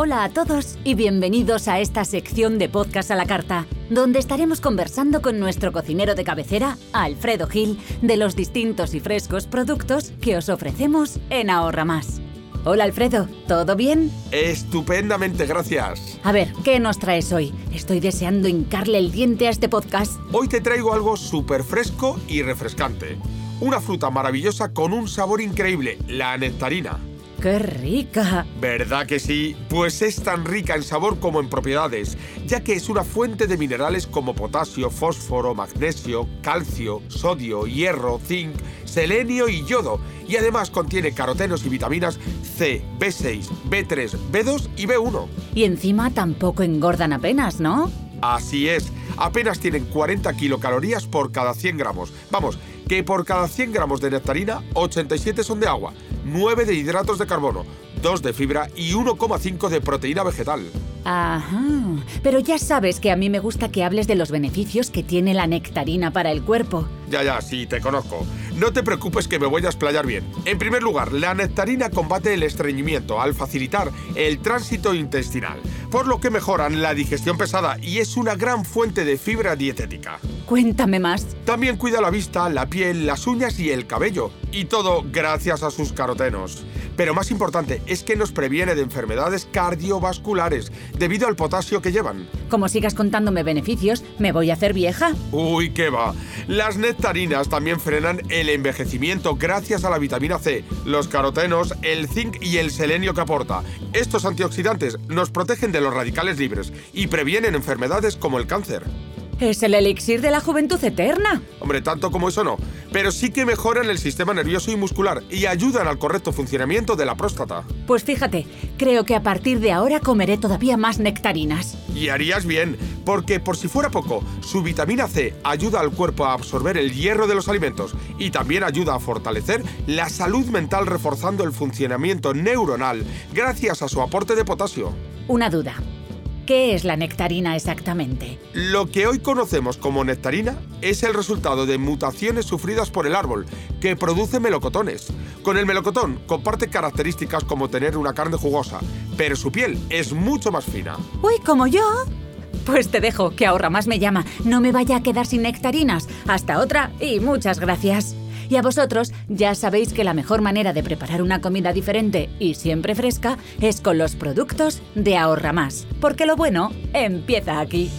Hola a todos y bienvenidos a esta sección de podcast a la carta, donde estaremos conversando con nuestro cocinero de cabecera, Alfredo Gil, de los distintos y frescos productos que os ofrecemos en Ahorra Más. Hola Alfredo, ¿todo bien? Estupendamente, gracias. A ver, ¿qué nos traes hoy? Estoy deseando hincarle el diente a este podcast. Hoy te traigo algo súper fresco y refrescante. Una fruta maravillosa con un sabor increíble, la nectarina. ¡Qué rica! ¿Verdad que sí? Pues es tan rica en sabor como en propiedades, ya que es una fuente de minerales como potasio, fósforo, magnesio, calcio, sodio, hierro, zinc, selenio y yodo, y además contiene carotenos y vitaminas C, B6, B3, B2 y B1. Y encima tampoco engordan apenas, ¿no? Así es, apenas tienen 40 kilocalorías por cada 100 gramos. Vamos, que por cada 100 gramos de nectarina, 87 son de agua, 9 de hidratos de carbono, 2 de fibra y 1,5 de proteína vegetal. Ajá. Pero ya sabes que a mí me gusta que hables de los beneficios que tiene la nectarina para el cuerpo. Ya, ya, sí, te conozco. No te preocupes que me voy a explayar bien. En primer lugar, la nectarina combate el estreñimiento al facilitar el tránsito intestinal, por lo que mejoran la digestión pesada y es una gran fuente de fibra dietética. Cuéntame más. También cuida la vista, la piel, las uñas y el cabello. Y todo gracias a sus carotenos. Pero más importante es que nos previene de enfermedades cardiovasculares debido al potasio que llevan. Como sigas contándome beneficios, me voy a hacer vieja. Uy, qué va. Las nectarinas también frenan el envejecimiento gracias a la vitamina C, los carotenos, el zinc y el selenio que aporta. Estos antioxidantes nos protegen de los radicales libres y previenen enfermedades como el cáncer. Es el elixir de la juventud eterna. Hombre, tanto como eso no, pero sí que mejoran el sistema nervioso y muscular y ayudan al correcto funcionamiento de la próstata. Pues fíjate, creo que a partir de ahora comeré todavía más nectarinas. Y harías bien, porque por si fuera poco, su vitamina C ayuda al cuerpo a absorber el hierro de los alimentos y también ayuda a fortalecer la salud mental reforzando el funcionamiento neuronal gracias a su aporte de potasio. Una duda. ¿Qué es la nectarina exactamente? Lo que hoy conocemos como nectarina es el resultado de mutaciones sufridas por el árbol, que produce melocotones. Con el melocotón comparte características como tener una carne jugosa, pero su piel es mucho más fina. Uy, como yo. Pues te dejo, que ahorra más me llama. No me vaya a quedar sin nectarinas. Hasta otra y muchas gracias. Y a vosotros ya sabéis que la mejor manera de preparar una comida diferente y siempre fresca es con los productos de Ahorra Más, porque lo bueno empieza aquí.